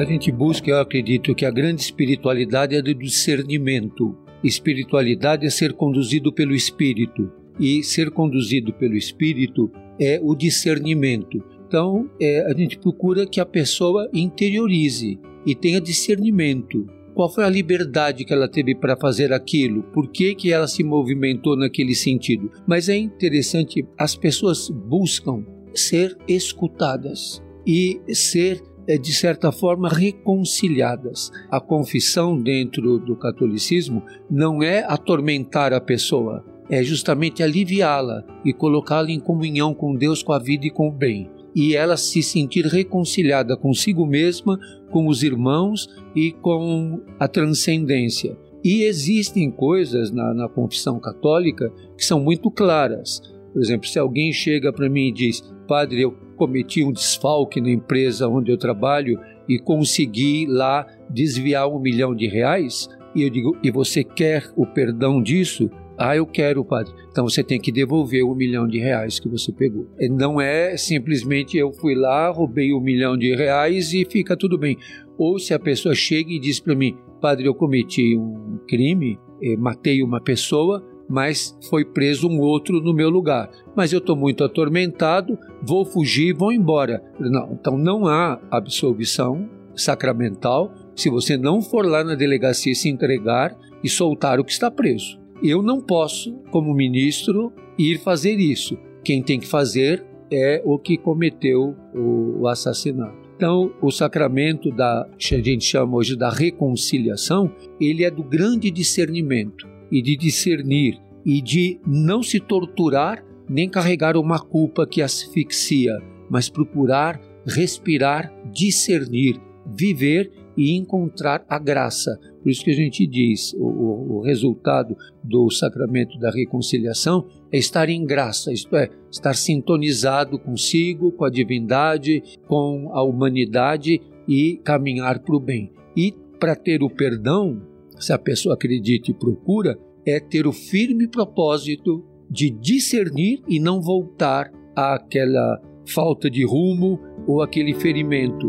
A gente busca, eu acredito, que a grande espiritualidade é do discernimento. Espiritualidade é ser conduzido pelo Espírito. E ser conduzido pelo Espírito é o discernimento. Então, é, a gente procura que a pessoa interiorize e tenha discernimento. Qual foi a liberdade que ela teve para fazer aquilo? Por que, que ela se movimentou naquele sentido? Mas é interessante, as pessoas buscam ser escutadas e ser de certa forma reconciliadas. A confissão dentro do catolicismo não é atormentar a pessoa, é justamente aliviá-la e colocá-la em comunhão com Deus, com a vida e com o bem. E ela se sentir reconciliada consigo mesma, com os irmãos e com a transcendência. E existem coisas na, na confissão católica que são muito claras. Por exemplo, se alguém chega para mim e diz: Padre, eu cometi um desfalque na empresa onde eu trabalho e consegui lá desviar um milhão de reais, e eu digo, e você quer o perdão disso? Ah, eu quero, padre. Então você tem que devolver o milhão de reais que você pegou. Não é simplesmente eu fui lá, roubei um milhão de reais e fica tudo bem. Ou se a pessoa chega e diz para mim, padre, eu cometi um crime, eh, matei uma pessoa, mas foi preso um outro no meu lugar. Mas eu estou muito atormentado, vou fugir, vou embora. Não, então não há absolvição sacramental se você não for lá na delegacia se entregar e soltar o que está preso. Eu não posso, como ministro, ir fazer isso. Quem tem que fazer é o que cometeu o, assassinato. Então, o sacramento da que a gente chama hoje da reconciliação, ele é do grande discernimento e de discernir e de não se torturar nem carregar uma culpa que asfixia, mas procurar respirar, discernir, viver e encontrar a graça. Por isso que a gente diz, o, o, resultado do sacramento da reconciliação é estar em graça, isto é, estar sintonizado consigo, com a divindade, com a humanidade e caminhar para o bem. E para ter o perdão, se a pessoa acredita e procura, é ter o firme propósito de discernir e não voltar àquela falta de rumo ou aquele ferimento.